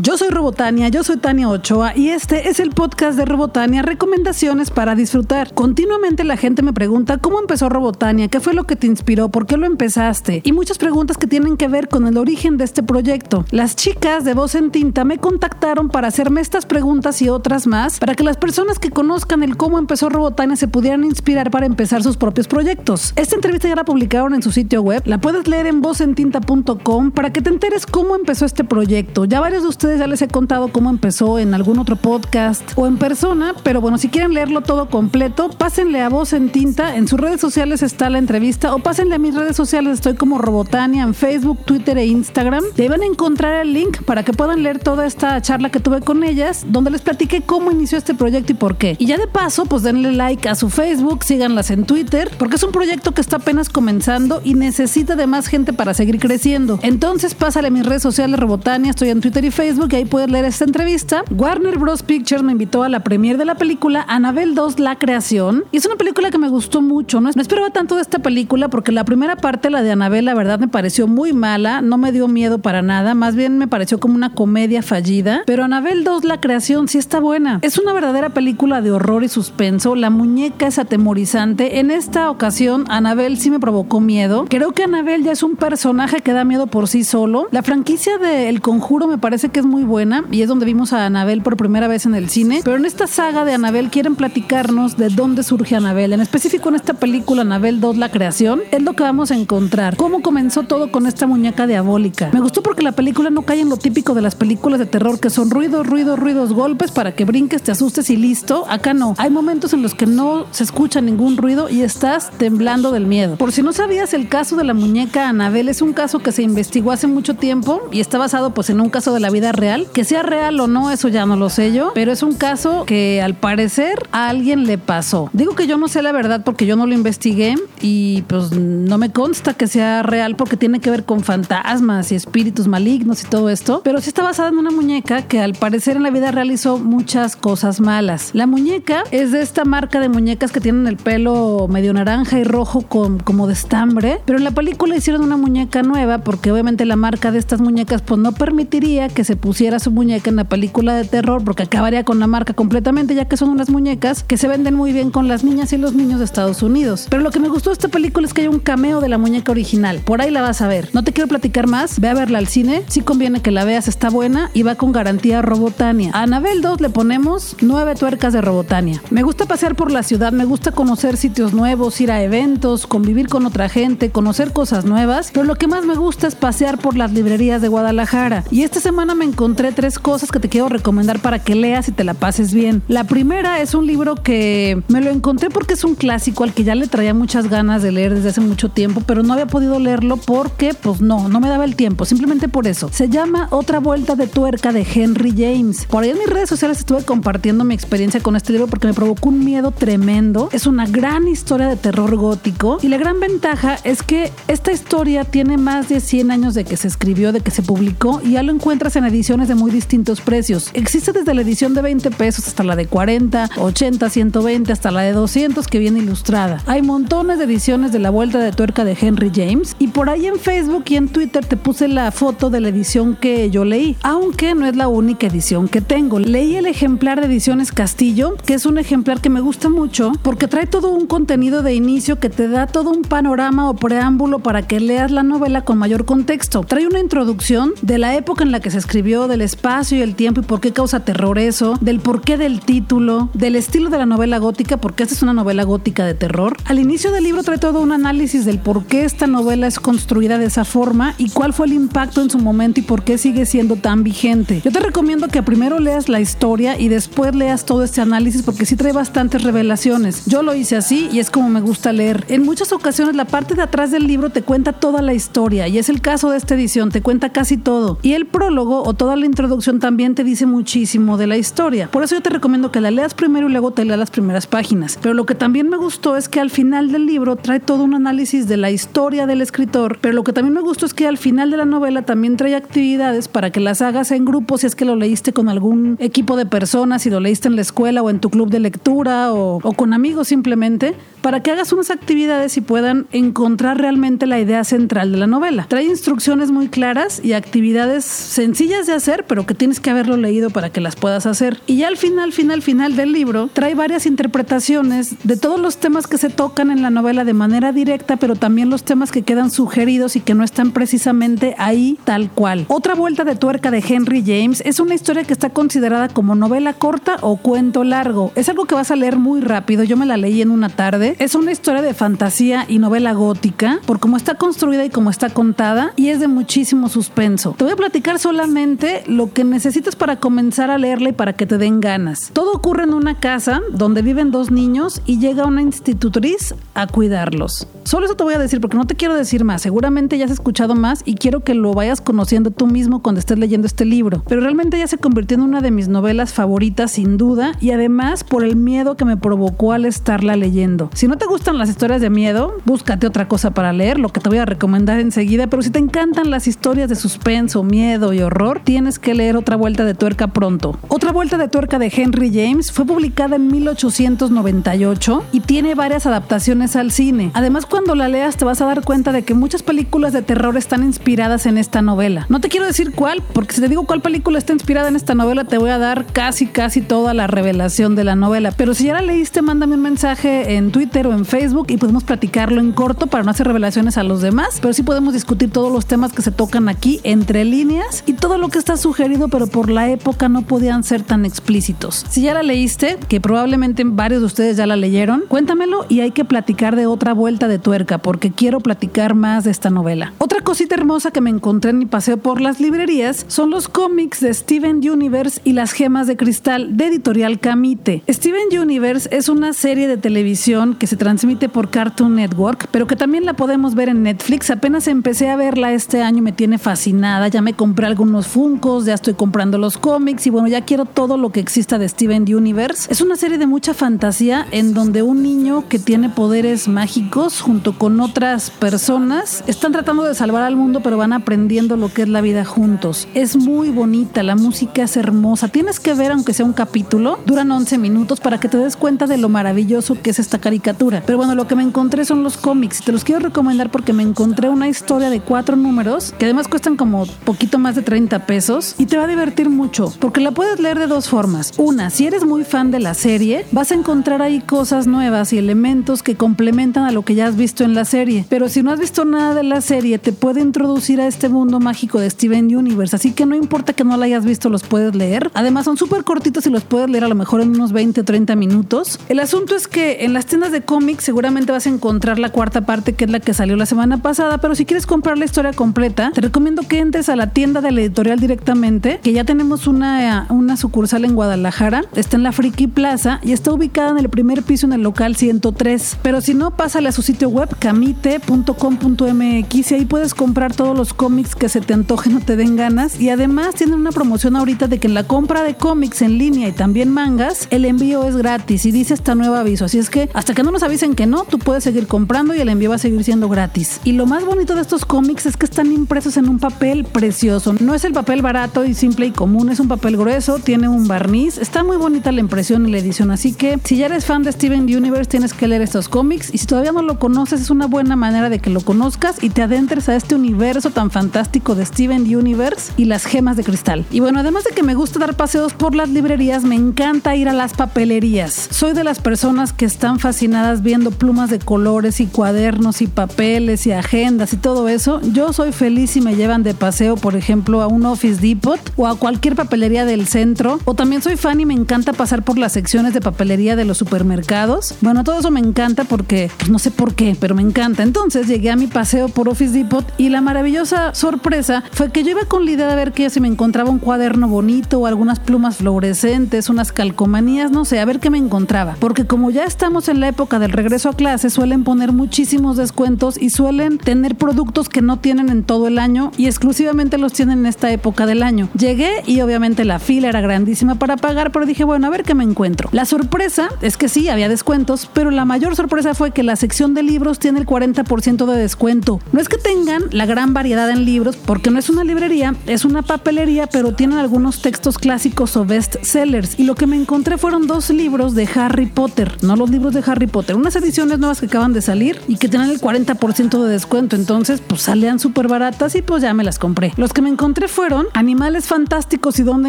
Yo soy Robotania, yo soy Tania Ochoa y este es el podcast de Robotania, recomendaciones para disfrutar. Continuamente la gente me pregunta cómo empezó Robotania, qué fue lo que te inspiró, por qué lo empezaste y muchas preguntas que tienen que ver con el origen de este proyecto. Las chicas de Voz en Tinta me contactaron para hacerme estas preguntas y otras más para que las personas que conozcan el cómo empezó Robotania se pudieran inspirar para empezar sus propios proyectos. Esta entrevista ya la publicaron en su sitio web, la puedes leer en vozentinta.com para que te enteres cómo empezó este proyecto. Ya varios de ustedes ya les he contado cómo empezó en algún otro podcast o en persona, pero bueno, si quieren leerlo todo completo, pásenle a Voz en Tinta. En sus redes sociales está la entrevista o pásenle a mis redes sociales. Estoy como Robotania en Facebook, Twitter e Instagram. Deben encontrar el link para que puedan leer toda esta charla que tuve con ellas, donde les platiqué cómo inició este proyecto y por qué. Y ya de paso, pues denle like a su Facebook, síganlas en Twitter, porque es un proyecto que está apenas comenzando y necesita de más gente para seguir creciendo. Entonces, pásale a mis redes sociales Robotania, estoy en Twitter y Facebook que ahí puedes leer esta entrevista. Warner Bros. Pictures me invitó a la premiere de la película Anabel 2 La Creación. Y es una película que me gustó mucho. No, esperaba tanto de esta película porque la primera parte, la de Anabel, la verdad me pareció muy mala. No me dio miedo para nada. Más bien me pareció como una comedia fallida. Pero Anabel 2 La Creación sí está buena. Es una verdadera película de horror y suspenso. La muñeca es atemorizante. En esta ocasión, Anabel sí me provocó miedo. Creo que Anabel ya es un personaje que da miedo por sí solo. La franquicia de El Conjuro me parece que es muy buena y es donde vimos a Anabel por primera vez en el cine. Pero en esta saga de Anabel quieren platicarnos de dónde surge Anabel. En específico en esta película Anabel 2, la creación, es lo que vamos a encontrar. Cómo comenzó todo con esta muñeca diabólica. Me gustó porque la película no cae en lo típico de las películas de terror que son ruidos, ruidos, ruidos, golpes para que brinques, te asustes y listo. Acá no. Hay momentos en los que no se escucha ningún ruido y estás temblando del miedo. Por si no sabías, el caso de la muñeca Anabel es un caso que se investigó hace mucho tiempo y está basado pues en un caso de la vida real. Que sea real o no, eso ya no lo sé yo, pero es un caso que al parecer a alguien le pasó. Digo que yo no sé la verdad porque yo no lo investigué y pues no me consta que sea real porque tiene que ver con fantasmas y espíritus malignos y todo esto, pero sí está basada en una muñeca que al parecer en la vida real hizo muchas cosas malas. La muñeca es de esta marca de muñecas que tienen el pelo medio naranja y rojo con, como de estambre, pero en la película hicieron una muñeca nueva porque obviamente la marca de estas muñecas pues no permitiría que se pusiera su muñeca en la película de terror porque acabaría con la marca completamente ya que son unas muñecas que se venden muy bien con las niñas y los niños de Estados Unidos. Pero lo que me gustó de esta película es que hay un cameo de la muñeca original. Por ahí la vas a ver. No te quiero platicar más. Ve a verla al cine. Sí conviene que la veas. Está buena y va con garantía Robotania. A Anabel 2 le ponemos nueve tuercas de Robotania. Me gusta pasear por la ciudad. Me gusta conocer sitios nuevos, ir a eventos, convivir con otra gente, conocer cosas nuevas. Pero lo que más me gusta es pasear por las librerías de Guadalajara. Y esta semana me encontré tres cosas que te quiero recomendar para que leas y te la pases bien. La primera es un libro que me lo encontré porque es un clásico al que ya le traía muchas ganas de leer desde hace mucho tiempo, pero no había podido leerlo porque, pues no, no me daba el tiempo, simplemente por eso. Se llama Otra Vuelta de Tuerca de Henry James. Por ahí en mis redes sociales estuve compartiendo mi experiencia con este libro porque me provocó un miedo tremendo. Es una gran historia de terror gótico y la gran ventaja es que esta historia tiene más de 100 años de que se escribió, de que se publicó y ya lo encuentras en ediciones de muy distintos precios. Existe desde la edición de 20 pesos hasta la de 40, 80, 120, hasta la de 200 que viene ilustrada. Hay montones de ediciones de la vuelta de tuerca de Henry James y por ahí en Facebook y en Twitter te puse la foto de la edición que yo leí, aunque no es la única edición que tengo. Leí el ejemplar de Ediciones Castillo, que es un ejemplar que me gusta mucho porque trae todo un contenido de inicio que te da todo un panorama o preámbulo para que leas la novela con mayor contexto. Trae una introducción de la época en la que se escribió, del espacio y el tiempo y por qué causa terror eso, del porqué del título, del estilo de la novela gótica, porque esta es una novela gótica de terror. Al inicio del libro trae todo un análisis del por qué esta novela es construida de esa forma y cuál fue el impacto en su momento y por qué sigue siendo tan vigente. Yo te recomiendo que primero leas la historia y después leas todo este análisis porque sí trae bastantes revelaciones. Yo lo hice así y es como me gusta leer. En muchas ocasiones la parte de atrás del libro te cuenta toda la historia y es el caso de esta edición, te cuenta casi todo. Y el prólogo o toda la introducción también te dice muchísimo de la historia. Por eso yo te recomiendo que la leas primero y luego te leas las primeras páginas. Pero lo que también me gustó es que al final del libro trae todo un análisis de la historia del escritor. Pero lo que también me gustó es que al final de la novela también trae actividades para que las hagas en grupo si es que lo leíste con algún equipo de personas, si lo leíste en la escuela o en tu club de lectura o, o con amigos simplemente, para que hagas unas actividades y puedan encontrar realmente la idea central de la novela. Trae instrucciones muy claras y actividades sencillas hacer, pero que tienes que haberlo leído para que las puedas hacer. Y ya al final, final, final del libro, trae varias interpretaciones de todos los temas que se tocan en la novela de manera directa, pero también los temas que quedan sugeridos y que no están precisamente ahí tal cual. Otra vuelta de tuerca de Henry James es una historia que está considerada como novela corta o cuento largo. Es algo que vas a leer muy rápido. Yo me la leí en una tarde. Es una historia de fantasía y novela gótica por cómo está construida y cómo está contada y es de muchísimo suspenso. Te voy a platicar solamente lo que necesitas para comenzar a leerla y para que te den ganas. Todo ocurre en una casa donde viven dos niños y llega una institutriz a cuidarlos. Solo eso te voy a decir porque no te quiero decir más. Seguramente ya has escuchado más y quiero que lo vayas conociendo tú mismo cuando estés leyendo este libro. Pero realmente ya se convirtió en una de mis novelas favoritas sin duda y además por el miedo que me provocó al estarla leyendo. Si no te gustan las historias de miedo, búscate otra cosa para leer, lo que te voy a recomendar enseguida. Pero si te encantan las historias de suspenso, miedo y horror, tienes que leer otra vuelta de tuerca pronto. Otra vuelta de tuerca de Henry James fue publicada en 1898 y tiene varias adaptaciones al cine. Además, cuando la leas te vas a dar cuenta de que muchas películas de terror están inspiradas en esta novela. No te quiero decir cuál, porque si te digo cuál película está inspirada en esta novela, te voy a dar casi, casi toda la revelación de la novela. Pero si ya la leíste, mándame un mensaje en Twitter o en Facebook y podemos platicarlo en corto para no hacer revelaciones a los demás. Pero sí podemos discutir todos los temas que se tocan aquí entre líneas y todo lo que está sugerido, pero por la época no podían ser tan explícitos. Si ya la leíste, que probablemente varios de ustedes ya la leyeron, cuéntamelo y hay que platicar de otra vuelta de tuerca, porque quiero platicar más de esta novela. Otra cosita hermosa que me encontré en mi paseo por las librerías son los cómics de Steven Universe y las gemas de cristal de editorial Camite. Steven Universe es una serie de televisión que se transmite por Cartoon Network, pero que también la podemos ver en Netflix. Apenas empecé a verla este año y me tiene fascinada. Ya me compré algunos Funcos, ya estoy comprando los cómics y bueno, ya quiero todo lo que exista de Steven Universe. Es una serie de mucha fantasía en donde un niño que tiene poderes mágicos junto con otras personas están tratando de salvar al mundo, pero van aprendiendo lo que es la vida juntos. Es muy bonita, la música es hermosa. Tienes que ver, aunque sea un capítulo, duran 11 minutos para que te des cuenta de lo maravilloso que es esta caricatura. Pero bueno, lo que me encontré son los cómics. Te los quiero recomendar porque me encontré una historia de cuatro números que además cuestan como poquito más de 30 pesos y te va a divertir mucho porque la puedes leer de dos formas. Una, si eres muy fan de la serie, vas a encontrar ahí cosas nuevas y elementos que complementan a lo que ya has visto en la serie. Pero si no has visto nada de la serie, te puede introducir a este mundo mágico de Steven Universe. Así que no importa que no la hayas visto, los puedes leer. Además, son súper cortitos y los puedes leer a lo mejor en unos 20 o 30 minutos. El asunto es que en las tiendas de cómics seguramente vas a encontrar la cuarta parte, que es la que salió la semana pasada. Pero si quieres comprar la historia completa, te recomiendo que entres a la tienda de la editorial directamente, que ya tenemos una, una sucursal en Guadalajara. Está en la Friki Plaza y está ubicada en el primer piso en el local 103. Pero si no, pásale a su sitio web camite.com.mx y ahí puedes comprar todos los cómics que se te antojen o te den ganas. Y además tienen una promoción ahorita de que en la compra de cómics en línea y también mangas, el envío es gratis y dice esta nuevo aviso. Así es que hasta que no nos avisen que no, tú puedes seguir comprando y el envío va a seguir siendo gratis. Y lo más bonito de estos cómics es que están impresos en un papel precioso. No es el papel barato y simple y común, es un papel grueso, tiene un barniz. Está muy bonita la impresión y la edición. Así que si ya eres fan de Steven Universe, tienes que leer estos cómics. Y si todavía no lo conoces, es una buena manera de que lo conozcas y te adentres a este universo tan fantástico de Steven Universe y las gemas de cristal. Y bueno, además de que me gusta dar paseos por las librerías, me encanta ir a las papelerías. Soy de las personas que están fascinadas viendo plumas de colores y cuadernos y papeles y agendas y todo eso. Yo soy feliz si me llevan de paseo, por ejemplo, a un Office Depot o a cualquier papelería del centro. O también soy fan y me encanta pasar por las secciones de papelería de los supermercados. Bueno, todo eso me encanta porque, pues no sé por qué, pero me encanta. Entonces llegué a mi paseo por Office Depot y la maravillosa sorpresa fue que yo iba con la idea de ver que si me encontraba un cuaderno bonito o algunas plumas fluorescentes, unas calcomanías, no sé, a ver qué me encontraba. Porque como ya estamos en la época del regreso a clase, suelen poner muchísimos descuentos y suelen tener productos que no tienen en todo el año y exclusivamente los tienen en esta época del año. Llegué y obviamente la fila era grandísima para pagar, pero dije, bueno, a ver qué me encuentro. La sorpresa es que sí, había descuentos, pero la mayor sorpresa fue que la sección de libros tiene el 40% de descuento. No es que tengan la gran variedad en libros, porque no es una librería, es una papelería, pero tienen algunos textos clásicos o best sellers. Y lo que me encontré fueron dos libros de Harry Potter, no los libros de Harry Potter, unas ediciones nuevas que acaban de salir y que tienen el 40% de descuento. Entonces, pues salían súper baratas y pues ya me las compré. Los que me encontré fueron Animales Fantásticos y dónde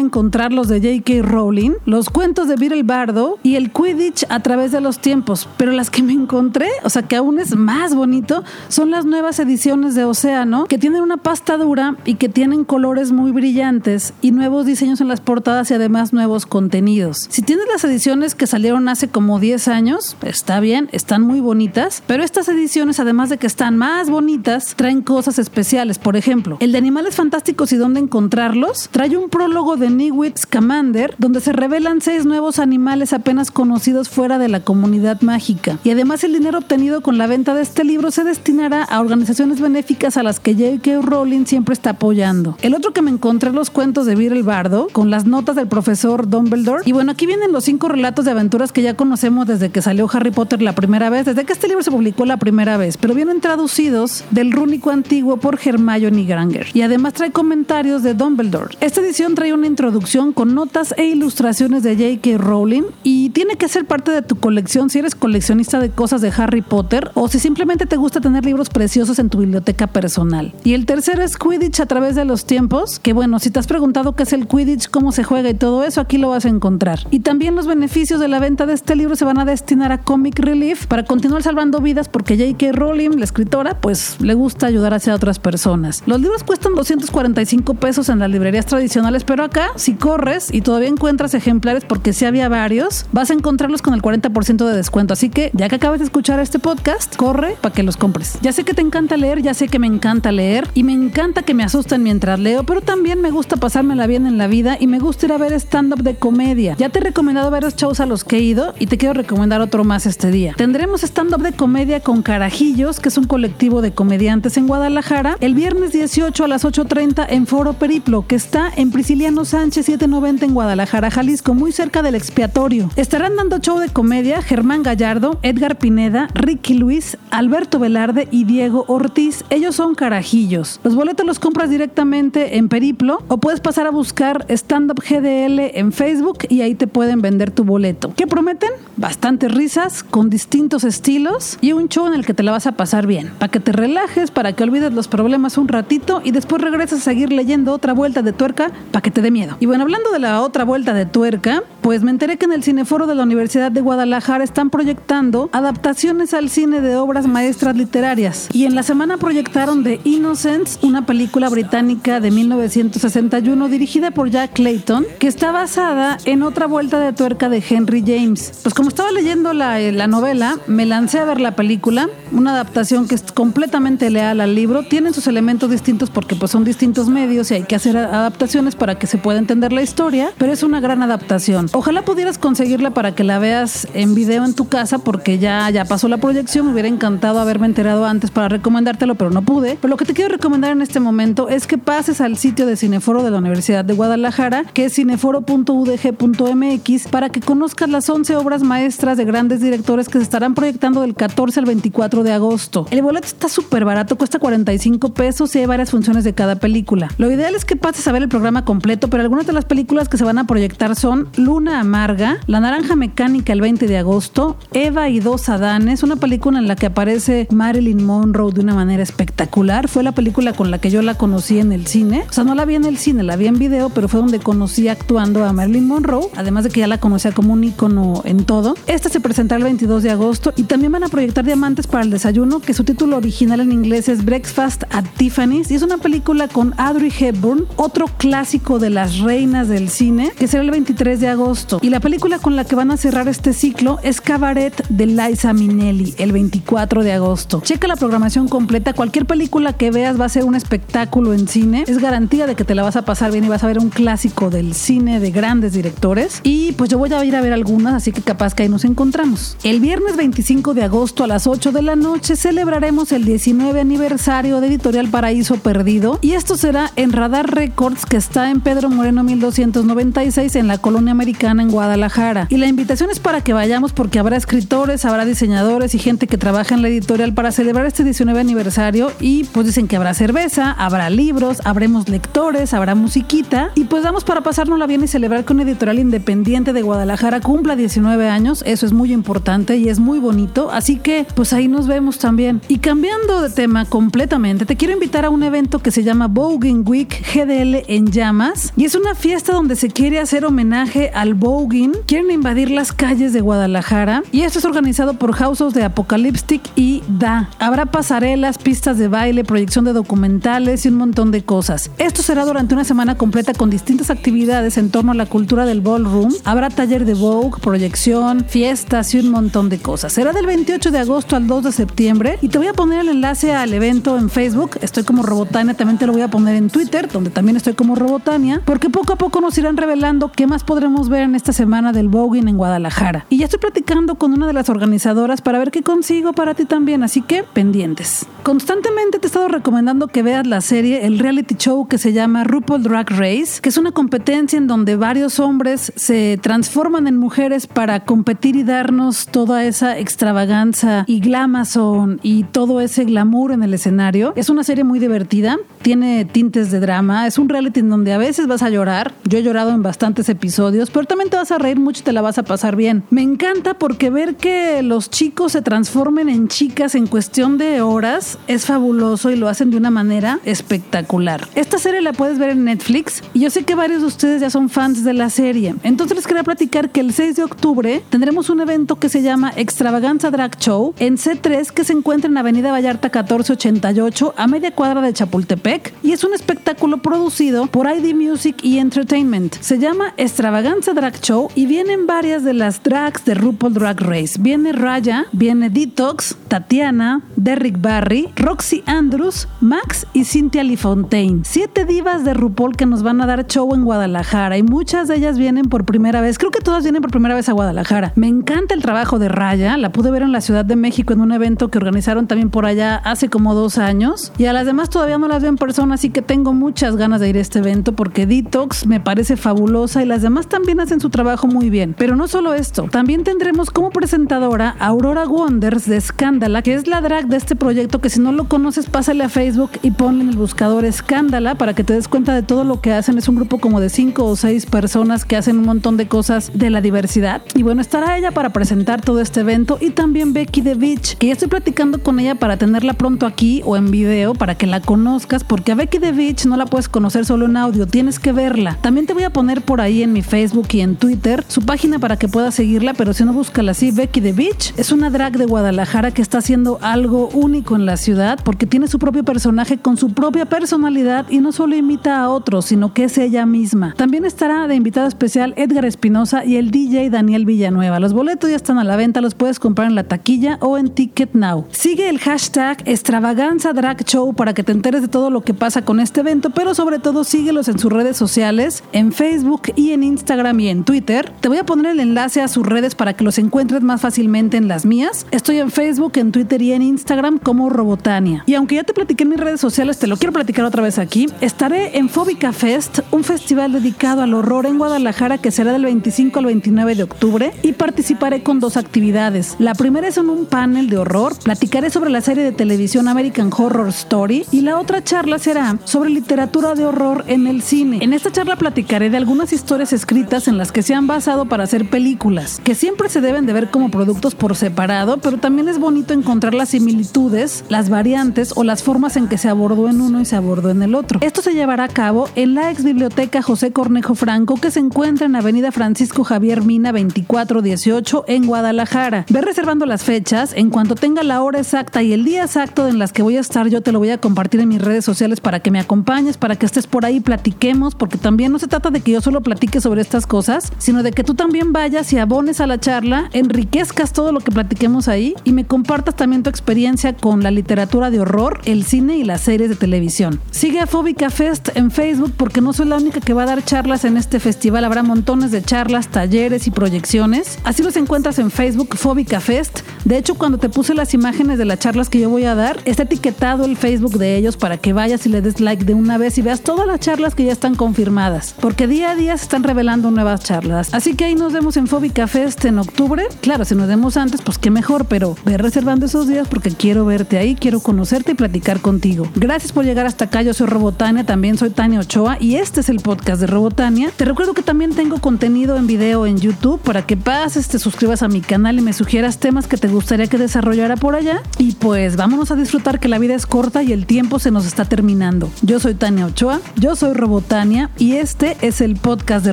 encontrarlos de J.K. Rowling, Los cuentos de el Bardo y el Quidditch a través de los tiempos. Pero las que me encontré, o sea que aún es más bonito, son las nuevas ediciones de Océano, que tienen una pasta dura y que tienen colores muy brillantes y nuevos diseños en las portadas y además nuevos contenidos. Si tienes las ediciones que salieron hace como 10 años, está bien, están muy bonitas, pero estas ediciones, además de que están más bonitas, traen cosas especiales. Por ejemplo, el de Animales Fantásticos y dónde encontrarlos trae un prólogo de Newit's Commander, donde se revelan seis nuevos animales apenas conocidos fuera de la comunidad mágica. Y además el dinero obtenido con la venta de este libro se destinará a organizaciones benéficas a las que J.K. Rowling siempre está apoyando. El otro que me encontré los cuentos de Vir el Bardo, con las notas del profesor Dumbledore. Y bueno, aquí vienen los cinco relatos de aventuras que ya conocemos desde que salió Harry Potter la primera vez, desde que este libro se publicó la primera vez, pero vienen traducidos del rúnico antiguo por Hermione Granger. Y además trae comentarios de Dumbledore. Esta edición trae una introducción con notas e ilustraciones de J.K. Rowling y tiene que ser parte de tu colección si eres coleccionista de cosas de Harry Potter o si simplemente te gusta tener libros preciosos en tu biblioteca personal. Y el tercero es Quidditch a través de los tiempos, que bueno, si te has preguntado qué es el Quidditch, cómo se juega y todo eso, aquí lo vas a encontrar. Y también los beneficios de la venta de este libro se van a destinar a Comic Relief para continuar salvando vidas porque J.K. Rowling, la escritora, pues le gusta ayudar hacia otras personas. Los libros cuestan 245 pesos en las librerías tradicionales, pero acá, si corres y todavía encuentras ejemplares porque si había varios, vas a encontrarlos con el 40% de descuento. Así que ya que acabas de escuchar este podcast, corre para que los compres. Ya sé que te encanta leer, ya sé que me encanta leer y me encanta que me asusten mientras leo, pero también me gusta pasármela bien en la vida y me gusta ir a ver stand-up de comedia. Ya te he recomendado varios shows a los que he ido y te quiero recomendar otro más este día. Tendremos stand-up de comedia con Carajillos, que es un colectivo de comediantes en Guadalajara, el viernes 18 a las 8.30 en Foro Periplo, que está en Prisciliano Sánchez 790 en Guadalajara, Jalisco, muy cerca del expiatorio. Estarán dando show de comedia Germán Gallardo, Edgar Pineda, Ricky Luis, Alberto Velarde y Diego Ortiz. Ellos son Carajillos. Los boletos los compras directamente en Periplo o puedes pasar a buscar Stand Up GDL en Facebook y ahí te pueden vender tu boleto. ¿Qué prometen? Bastantes risas, con distintos estilos y un show en el que te la vas a pasar bien. Para que te relajes, para que olvides los problemas un ratito y después regreses a seguir leyendo otra vuelta de tuerca para que te dé miedo. Y bueno, hablando de la otra vuelta de tuerca, pues me enteré que en el Cineforo de la Universidad de Guadalajara están proyectando adaptaciones al cine de obras maestras literarias. Y en la semana proyectaron The Innocents, una película británica de 1961 dirigida por Jack Clayton, que está basada en otra vuelta de tuerca de Henry James. Pues como estaba leyendo la, eh, la novela, me lancé a ver la película, una adaptación que es completamente leal al libro, tienen sus elementos distintos porque pues son distintos medios y que hacer adaptaciones para que se pueda entender la historia, pero es una gran adaptación. Ojalá pudieras conseguirla para que la veas en video en tu casa porque ya, ya pasó la proyección, me hubiera encantado haberme enterado antes para recomendártelo, pero no pude. Pero lo que te quiero recomendar en este momento es que pases al sitio de Cineforo de la Universidad de Guadalajara, que es cineforo.udg.mx, para que conozcas las 11 obras maestras de grandes directores que se estarán proyectando del 14 al 24 de agosto. El boleto está súper barato, cuesta 45 pesos y hay varias funciones de cada película. Lo ideal es que pases a ver el programa completo, pero algunas de las películas que se van a proyectar son Luna Amarga, La Naranja Mecánica el 20 de agosto, Eva y dos Adanes, una película en la que aparece Marilyn Monroe de una manera espectacular. Fue la película con la que yo la conocí en el cine. O sea, no la vi en el cine, la vi en video, pero fue donde conocí actuando a Marilyn Monroe, además de que ya la conocía como un ícono en todo. Esta se presentará el 22 de agosto y también van a proyectar Diamantes para el Desayuno, que su título original en inglés es Breakfast at Tiffany's y es una película con Audrey Hepburn, otro clásico de las reinas del cine, que será el 23 de agosto. Y la película con la que van a cerrar este ciclo es Cabaret de Liza Minnelli, el 24 de agosto. Checa la programación completa, cualquier película que veas va a ser un espectáculo en cine, es garantía de que te la vas a pasar bien y vas a ver un clásico del cine de grandes directores. Y pues yo voy a ir a ver algunas, así que capaz que ahí nos encontramos. El viernes 25 de agosto a las 8 de la noche celebraremos el 19 aniversario de Editorial Paraíso Perdido y esto será en Radar Records que está en Pedro Moreno 1296 en la colonia americana en Guadalajara. Y la invitación es para que vayamos porque habrá escritores, habrá diseñadores y gente que trabaja en la editorial para celebrar este 19 aniversario y pues dicen que habrá cerveza, habrá libros, habremos lectores, habrá musiquita y pues damos para pasárnosla bien y celebrar que una editorial independiente de Guadalajara cumpla 19 años, eso es muy importante y es muy bonito, así que pues ahí nos vemos también. Y cambiando de tema completamente, te quiero invitar a un evento que se llama Voguing Week GDL en llamas y es una fiesta donde se quiere hacer homenaje al voguing. Quieren invadir las calles de Guadalajara y esto es organizado por Houses de Apocalyptic y Da. Habrá pasarelas, pistas de baile, proyección de documentales y un montón de cosas. Esto será durante una semana completa con distintas actividades en torno a la cultura del ballroom. Habrá taller de Vogue, proyección, fiestas y un montón de cosas. Será del 28 de agosto al 2 de septiembre y te voy a poner el enlace al evento en Facebook. Estoy como Robotania, también te lo voy a poner en Twitter, donde también estoy como Robotania, porque poco a poco nos irán revelando qué más podremos ver en esta semana del voguing en Guadalajara. Y ya estoy platicando con una de las organizadoras para ver qué consigo para ti también, así que pendientes. Constantemente te he estado recomendando que veas la serie, el reality show que se llama RuPaul Drag Race, que es una competencia en donde varios hombres se transforman en mujeres para competir y darnos toda esa extravaganza y glamazon y todo ese glamour en el escenario. Es una serie muy divertida, tiene tintes de drama, es un reality en donde a veces vas a llorar. Yo he llorado en bastantes episodios, pero también te vas a reír mucho y te la vas a pasar bien. Me encanta porque ver que los chicos se transformen en chicas en cuestión de horas es fabuloso y lo hacen de una manera espectacular. Esta serie la puedes ver en Netflix y yo sé que varios de ustedes ya son fans de la serie. Entonces les quería platicar que el 6 de octubre tendremos un evento que se llama Extravaganza Drag Show en C3 que se encuentra en Avenida Vallarta 1488 a media cuadra de Chapultepec y es un espectáculo producido por ID Music y Entertainment. Se llama Extravaganza Drag Show y vienen varias de las drags de RuPaul Drag Race. Viene Raya, viene Detox, Tatiana, Derrick Barry, Roxy Andrews, Max y Cynthia Fontaine. Siete divas de RuPaul que nos van a dar show en Guadalajara y muchas de ellas vienen por primera vez. Creo que todas vienen por primera vez a Guadalajara. Me encanta el trabajo de Raya. La pude ver en la Ciudad de México en un evento que organizaron también por allá hace como dos años. Y a las demás todavía no las veo en persona, así que tengo muchas ganas de ir a este evento porque Detox me parece fabulosa y las demás también hacen su trabajo muy bien. Pero no solo esto, también tendremos como presentadora Aurora Wonders de Scandala, que es la drag de este proyecto que si no lo conoces, pásale a Facebook y ponle en el buscador Escándala para que te des cuenta de todo lo que hacen. Es un grupo como de cinco o seis personas que hacen un montón de cosas de la diversidad. Y bueno, estará ella para presentar todo este evento y también Becky the Beach, que ya estoy platicando con ella para tenerla pronto aquí o en video para que la conozcas, porque a Becky the Beach no la puedes conocer solo en audio, tienes que verla. También te voy a poner por ahí en mi Facebook y en Twitter su página para que puedas seguirla, pero si no, búscala así. Becky the Beach es una drag de Guadalajara que está haciendo algo único en la ciudad porque tiene su propio personaje con su propia personalidad y no solo imita a otros, sino que es ella misma. También estará de invitado especial Edgar Espinosa y el DJ Daniel Villanueva. Los boletos ya están a la venta, los puedes comprar en la taquilla o en Ticket Now. Sigue el hashtag Extravaganza Drag Show para que te enteres de todo lo que pasa con este evento, pero sobre todo síguelos en sus redes sociales, en Facebook y en Instagram y en Twitter. Te voy a poner el enlace a sus redes para que los encuentres más fácilmente en las mías. Estoy en Facebook, en Twitter y en Instagram como Robotania. Y aunque ya te platiqué en mis redes sociales, te lo quiero platicar otra vez aquí. Estaré en Fóbica Fest, un festival dedicado al horror en Guadalajara que será del 25 al 29 de octubre y participaré con dos actividades. La primera es en un panel de horror, platicaré sobre la serie de televisión American Horror Story y la otra charla será sobre literatura de horror en el cine. En esta charla platicaré de algunas historias escritas en las que se han basado para hacer películas, que siempre se deben de ver como productos por separado, pero también es bonito encontrar las similitudes, las variantes o las formas en que se abordó en uno y se abordó en el otro. Esto se llevará a cabo en la ex biblioteca José Cornejo Franco que se encuentra en Avenida Francisco Javier Mina 2418 en Guadalajara. Ve reservando las fechas, en cuanto tenga la hora exacta y el día exacto en las que voy a estar, yo te lo voy a compartir en mis redes sociales para que me acompañes, para que estés por ahí y platiquemos, porque también no se trata de que yo solo platique sobre estas cosas, sino de que tú también vayas y abones a la charla, enriquezcas todo lo que platiquemos ahí y me compartas también tu experiencia con la literatura de horror, el cine y las series de televisión. Sigue a Fóbica Fest en Facebook porque no soy la única que va a dar charlas en este festival, habrá montones de charlas, talleres y proyecciones. Así los encuentras en Facebook Fóbica Fest. De hecho, cuando te puse las imágenes de las charlas que yo voy a dar, está etiquetado el Facebook de ellos para que vayas y le des like de una vez y veas todas las charlas que ya están confirmadas, porque día a día se están revelando nuevas charlas. Así que ahí nos vemos en Fóbica Fest en octubre. Claro, si nos vemos antes, pues qué mejor, pero ve reservando esos días porque quiero verte ahí, quiero conocerte y platicar contigo. Gracias por llegar hasta acá, yo soy Robotania, también soy Tania Ochoa y este es el podcast de Robotania. Te recuerdo que también tengo contenido en video en YouTube para que pases, te suscribas a mi canal y me sugieras temas que te gustaría que desarrollara por allá. Y pues vámonos a disfrutar que la vida es corta y el tiempo se nos está terminando. Yo soy Ochoa, yo soy Robotania y este es el podcast de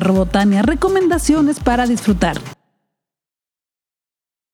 Robotania, recomendaciones para disfrutar.